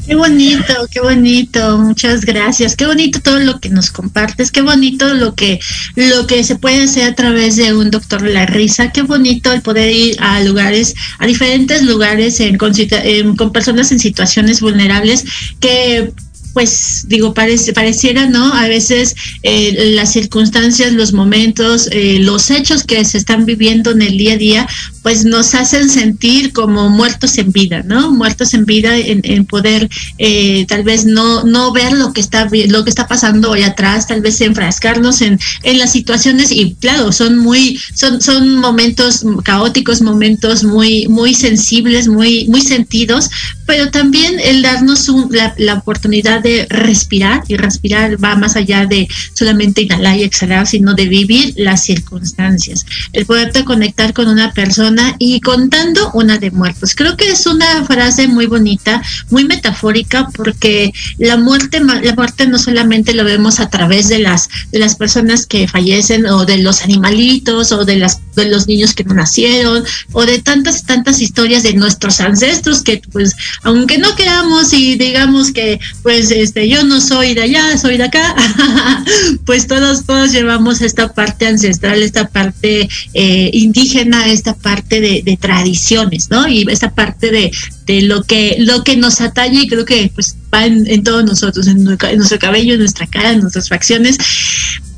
Qué bonito, qué bonito, muchas gracias. Qué bonito todo lo que nos compartes, qué bonito lo que lo que se puede hacer a través de un doctor La Risa, qué bonito el poder ir a lugares, a diferentes lugares en, con personas en situaciones vulnerables que pues digo, parece, pareciera, ¿no? A veces eh, las circunstancias, los momentos, eh, los hechos que se están viviendo en el día a día, pues nos hacen sentir como muertos en vida, ¿no? Muertos en vida en, poder eh, tal vez no, no ver lo que está lo que está pasando hoy atrás, tal vez enfrascarnos en, en las situaciones y claro, son muy, son, son momentos caóticos, momentos muy, muy sensibles, muy, muy sentidos, pero también el darnos la, la oportunidad de respirar y respirar va más allá de solamente inhalar y exhalar, sino de vivir las circunstancias, el poderte conectar con una persona y contando una de muertos. Creo que es una frase muy bonita, muy metafórica, porque la muerte, la muerte no solamente lo vemos a través de las, de las personas que fallecen o de los animalitos o de las de los niños que no nacieron o de tantas tantas historias de nuestros ancestros que pues aunque no queramos y digamos que pues pues este, yo no soy de allá, soy de acá, pues todos, todos llevamos esta parte ancestral, esta parte eh, indígena, esta parte de, tradiciones, ¿no? Y esta parte de, de, lo que lo que nos atañe creo que pues va en, todos nosotros, en, nuestro cabello, en nuestra cara, en nuestras facciones.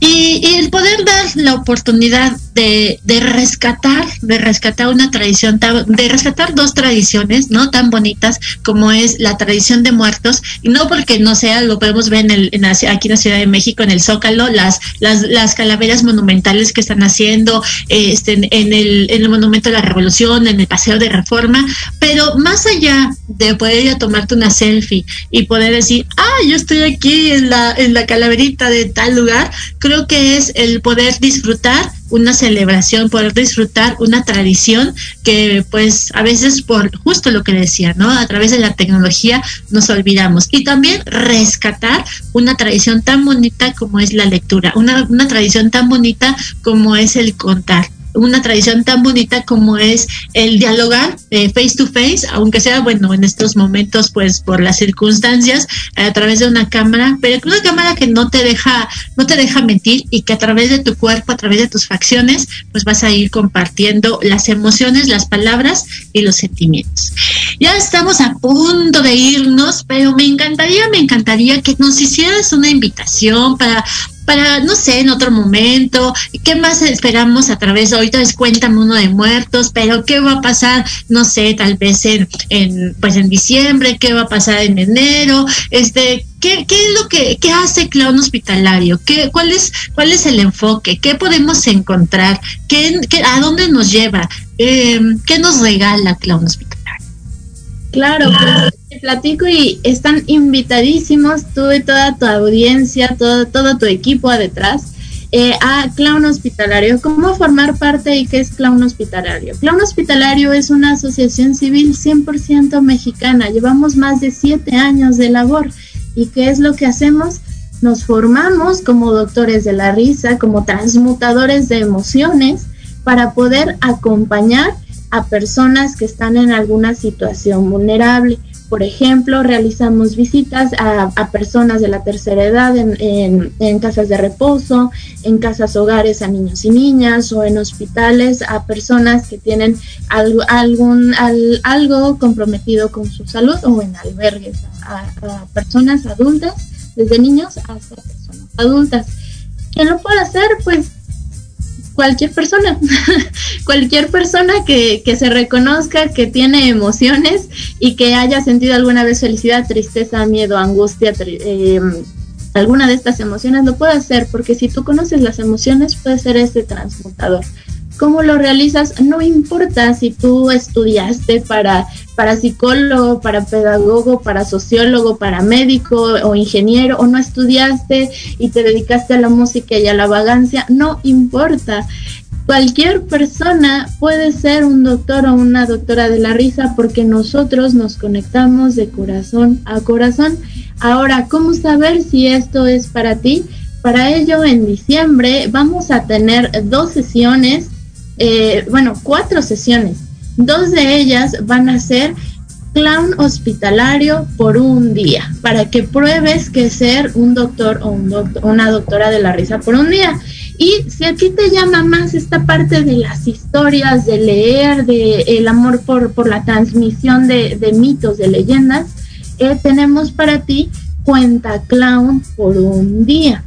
Y, y, el poder dar la oportunidad de, de, rescatar, de rescatar una tradición, de rescatar dos tradiciones, ¿no? Tan bonitas como es la tradición de muertos, no porque no sea, lo podemos ver en el, en aquí en la Ciudad de México, en el Zócalo, las, las, las calaveras monumentales que están haciendo, este, en, el, en el Monumento de la Revolución, en el Paseo de Reforma, pero más allá de poder ir a tomarte una selfie y poder decir, ah, yo estoy aquí en la, en la calaverita de tal lugar, creo que es el poder disfrutar una celebración, poder disfrutar una tradición que pues a veces por justo lo que decía, ¿no? A través de la tecnología nos olvidamos. Y también rescatar una tradición tan bonita como es la lectura, una, una tradición tan bonita como es el contar una tradición tan bonita como es el dialogar eh, face to face, aunque sea, bueno, en estos momentos, pues por las circunstancias, a través de una cámara, pero una cámara que no te deja, no te deja mentir y que a través de tu cuerpo, a través de tus facciones, pues vas a ir compartiendo las emociones, las palabras y los sentimientos. Ya estamos a punto de irnos, pero me encantaría, me encantaría que nos hicieras una invitación para para, no sé, en otro momento, ¿qué más esperamos a través de ahorita es cuéntame uno de muertos, pero qué va a pasar, no sé, tal vez en, en pues en diciembre, qué va a pasar en enero, este, ¿Qué, ¿Qué, es lo que qué hace Clown Hospitalario? ¿Qué, cuál, es, ¿Cuál es el enfoque? ¿Qué podemos encontrar? ¿Qué, a dónde nos lleva? Eh, ¿Qué nos regala Clown Hospitalario? Claro, te platico y están invitadísimos tú y toda tu audiencia, todo, todo tu equipo detrás. Eh, a Clown Hospitalario. ¿Cómo formar parte y qué es Clown Hospitalario? Clown Hospitalario es una asociación civil 100% mexicana. Llevamos más de siete años de labor. ¿Y qué es lo que hacemos? Nos formamos como doctores de la risa, como transmutadores de emociones para poder acompañar a personas que están en alguna situación vulnerable. Por ejemplo, realizamos visitas a, personas de la tercera edad en, en, casas de reposo, en casas hogares a niños y niñas o en hospitales a personas que tienen algo, algún, al, algo comprometido con su salud o en albergues a, a personas adultas, desde niños hasta personas adultas. ¿Quién lo puede hacer? Pues cualquier persona, cualquier persona que, que, se reconozca que tiene emociones y que haya sentido alguna vez felicidad, tristeza, miedo, angustia, eh, alguna de estas emociones, lo puede hacer, porque si tú conoces las emociones, puede ser este transmutador. ¿Cómo lo realizas? No importa si tú estudiaste para, para psicólogo, para pedagogo, para sociólogo, para médico o ingeniero, o no estudiaste y te dedicaste a la música y a la vagancia, no importa. Cualquier persona puede ser un doctor o una doctora de la risa porque nosotros nos conectamos de corazón a corazón. Ahora, ¿cómo saber si esto es para ti? Para ello, en diciembre vamos a tener dos sesiones eh, bueno, cuatro sesiones. Dos de ellas van a ser clown hospitalario por un día, para que pruebes que ser un doctor o un una doctora de la risa por un día. Y si a ti te llama más esta parte de las historias, de leer, de el amor por, la transmisión de, de mitos, de leyendas, eh, tenemos para ti cuenta clown por un día.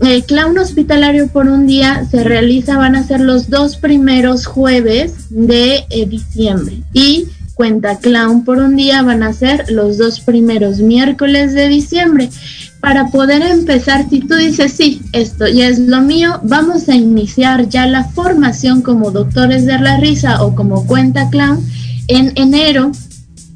El clown hospitalario por un día se realiza, van a ser los dos primeros jueves de eh, diciembre. Y cuenta clown por un día van a ser los dos primeros miércoles de diciembre. Para poder empezar, si tú dices, sí, esto ya es lo mío, vamos a iniciar ya la formación como doctores de la risa o como cuenta clown en enero,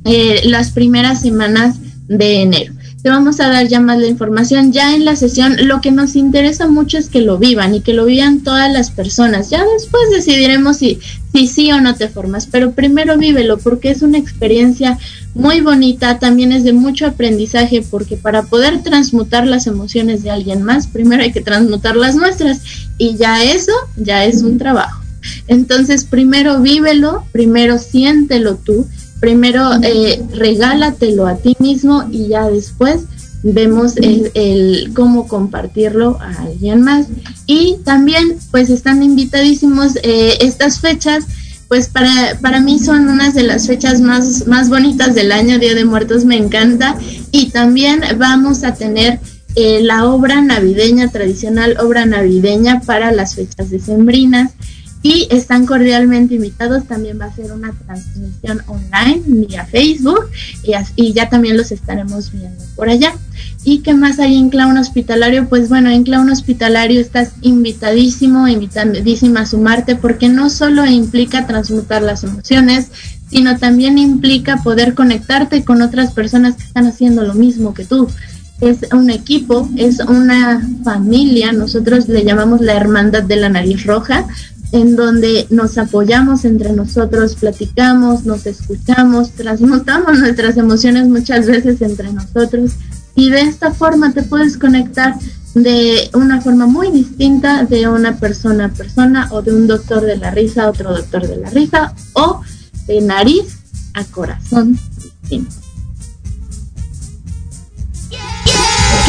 eh, las primeras semanas de enero te vamos a dar ya más la información. Ya en la sesión lo que nos interesa mucho es que lo vivan y que lo vivan todas las personas. Ya después decidiremos si, si sí o no te formas, pero primero vívelo porque es una experiencia muy bonita, también es de mucho aprendizaje porque para poder transmutar las emociones de alguien más, primero hay que transmutar las nuestras y ya eso ya es un trabajo. Entonces primero vívelo, primero siéntelo tú primero eh, regálatelo a ti mismo y ya después vemos el, cómo compartirlo a alguien más. Y también pues están invitadísimos eh, estas fechas pues para, para mí son unas de las fechas más, más bonitas del año, Día de Muertos me encanta. Y también vamos a tener eh, la obra navideña, tradicional obra navideña para las fechas decembrinas. Y están cordialmente invitados, también va a ser una transmisión online vía Facebook y, y ya también los estaremos viendo por allá. ¿Y qué más hay en Clown Hospitalario? Pues bueno, en Clown Hospitalario estás invitadísimo, invitadísima a sumarte porque no solo implica transmutar las emociones, sino también implica poder conectarte con otras personas que están haciendo lo mismo que tú. Es un equipo, es una familia, nosotros le llamamos la Hermandad de la Nariz Roja, en donde nos apoyamos entre nosotros, platicamos, nos escuchamos, transmutamos nuestras emociones muchas veces entre nosotros y de esta forma te puedes conectar de una forma muy distinta de una persona a persona o de un doctor de la risa a otro doctor de la risa o de nariz a corazón distinto.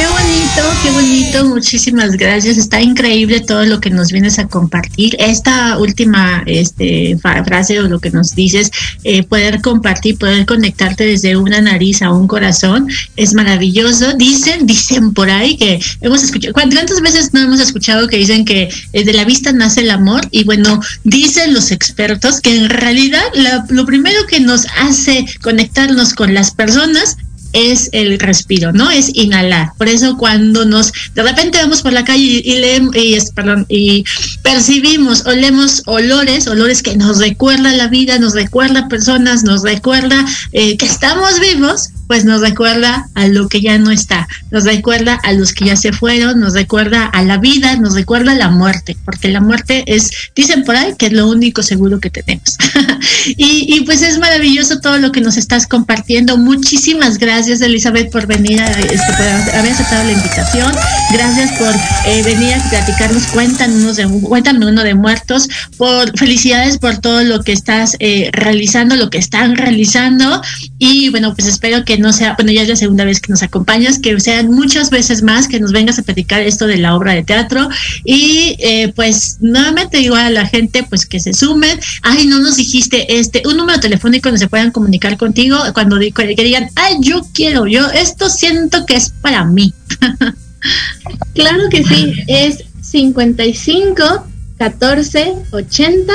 Qué bonito, qué bonito. Muchísimas gracias. Está increíble todo lo que nos vienes a compartir. Esta última este, frase o lo que nos dices, eh, poder compartir, poder conectarte desde una nariz a un corazón, es maravilloso. Dicen, dicen por ahí que hemos escuchado, ¿cuántas veces no hemos escuchado que dicen que eh, de la vista nace el amor? Y bueno, dicen los expertos que en realidad lo primero que nos hace conectarnos con las personas es el respiro, ¿no? Es inhalar. Por eso cuando nos de repente vamos por la calle y, leemos y, perdón, y percibimos, olemos olores, olores que nos recuerda la vida, nos recuerda personas, nos recuerda eh, que estamos vivos, pues nos recuerda a lo que ya no está, nos recuerda a los que ya se fueron, nos recuerda a la vida, nos recuerda a la muerte, porque la muerte es, dicen por ahí, que es lo único seguro que tenemos. y, pues es maravilloso todo lo que nos estás compartiendo. Muchísimas gracias, Elizabeth, por venir a este, haber aceptado la invitación. Gracias por eh, venir a platicarnos. Cuéntanos de, cuéntame uno de muertos. Por felicidades por todo lo que estás eh, realizando, lo que están realizando. Y bueno, pues espero que no sea, bueno, ya es la segunda vez que nos acompañas, que sean muchas veces más, que nos vengas a platicar esto de la obra de teatro y eh, pues nuevamente digo a la gente pues que se sumen. Ay, no nos dijiste este, un número telefónico donde se puedan comunicar contigo cuando que digan, ay, yo quiero, yo esto siento que es para mí. claro que sí, es 55 14 80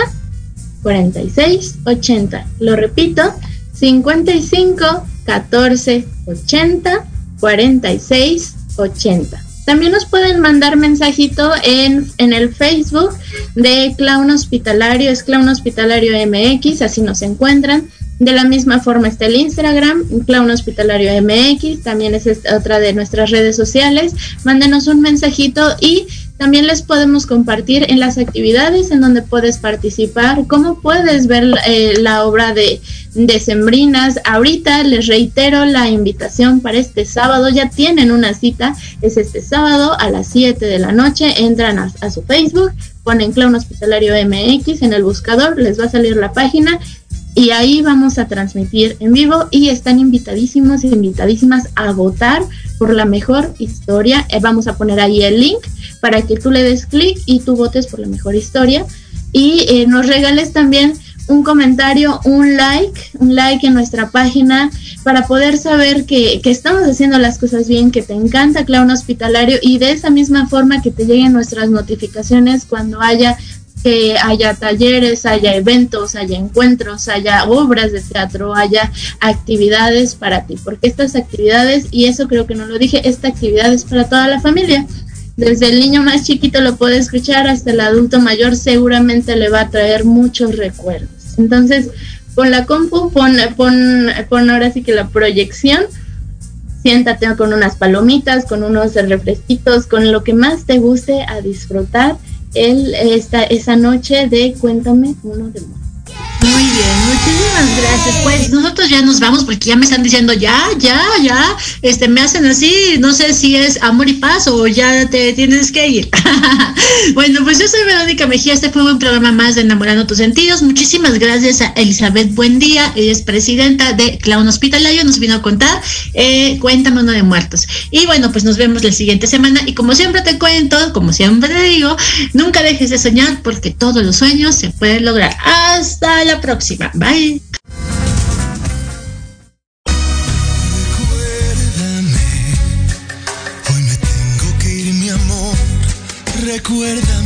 46 80. Lo repito, 55 14 80 46 80. También nos pueden mandar mensajito en, en el Facebook de Clown Hospitalario, es Clown Hospitalario MX, así nos encuentran. De la misma forma está el Instagram, Clown Hospitalario MX, también es otra de nuestras redes sociales. Mándenos un mensajito y también les podemos compartir en las actividades en donde puedes participar, cómo puedes ver eh, la obra de Sembrinas. Ahorita les reitero la invitación para este sábado, ya tienen una cita, es este sábado a las 7 de la noche, entran a, a su Facebook, ponen Clown Hospitalario MX en el buscador, les va a salir la página y ahí vamos a transmitir en vivo y están invitadísimos y invitadísimas a votar por la mejor historia. Eh, vamos a poner ahí el link para que tú le des clic y tú votes por la mejor historia y eh, nos regales también un comentario, un like, un like en nuestra página para poder saber que, que, estamos haciendo las cosas bien, que te encanta Clown Hospitalario y de esa misma forma que te lleguen nuestras notificaciones cuando haya que haya talleres, haya eventos, haya encuentros, haya obras de teatro, haya actividades para ti, porque estas actividades, y eso creo que no lo dije, esta actividad es para toda la familia. Desde el niño más chiquito lo puede escuchar hasta el adulto mayor, seguramente le va a traer muchos recuerdos. Entonces, con la compu, pon, pon, pon ahora sí que la proyección, siéntate con unas palomitas, con unos refresquitos, con lo que más te guste a disfrutar esta, esa noche de Cuéntame uno de más. Muy bien, muchísimas gracias. Pues nosotros ya nos vamos porque ya me están diciendo ya, ya, ya, este, me hacen así, no sé si es amor y paz o ya te tienes que ir. bueno, pues yo soy Verónica Mejía, este fue un programa más de Enamorando tus Sentidos. Muchísimas gracias a Elizabeth Buendía, ella es presidenta de Clown Hospitalario, nos vino a contar, eh, cuéntame uno de muertos. Y bueno, pues nos vemos la siguiente semana y como siempre te cuento, como siempre te digo, nunca dejes de soñar porque todos los sueños se pueden lograr. Hasta la próxima. Bye. Hoy me tengo que ir, mi amor. Recuérdame.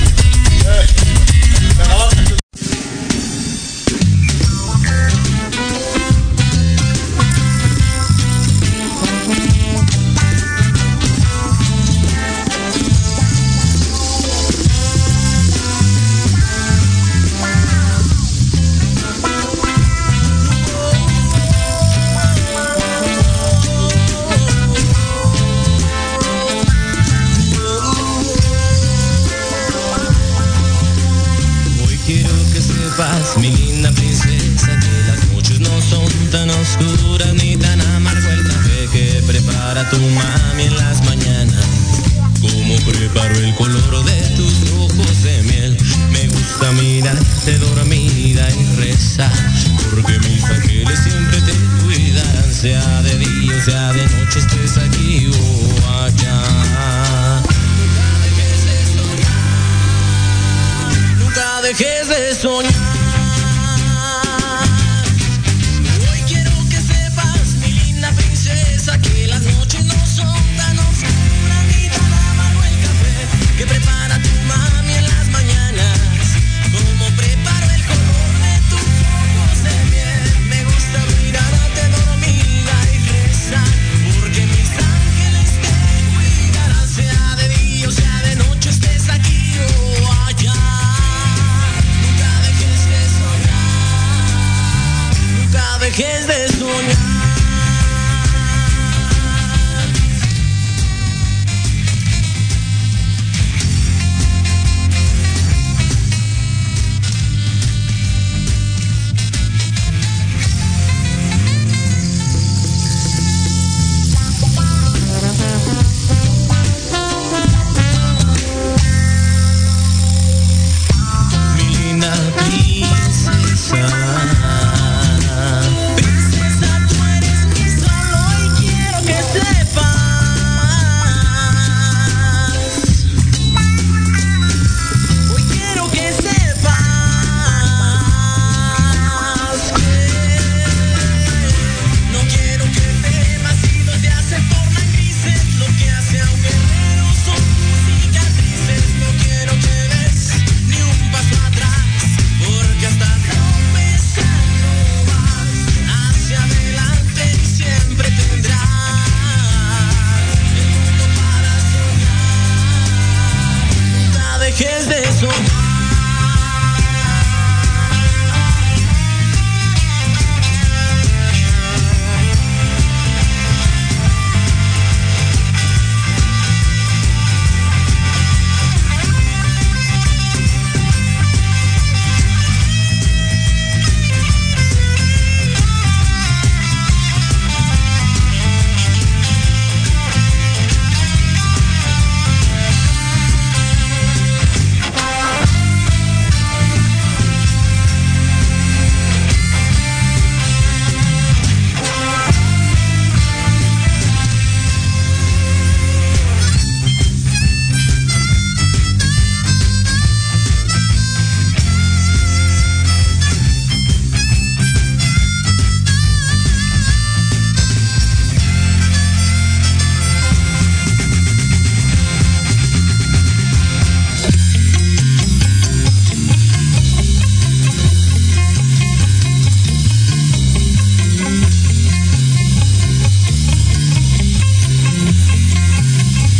Hoy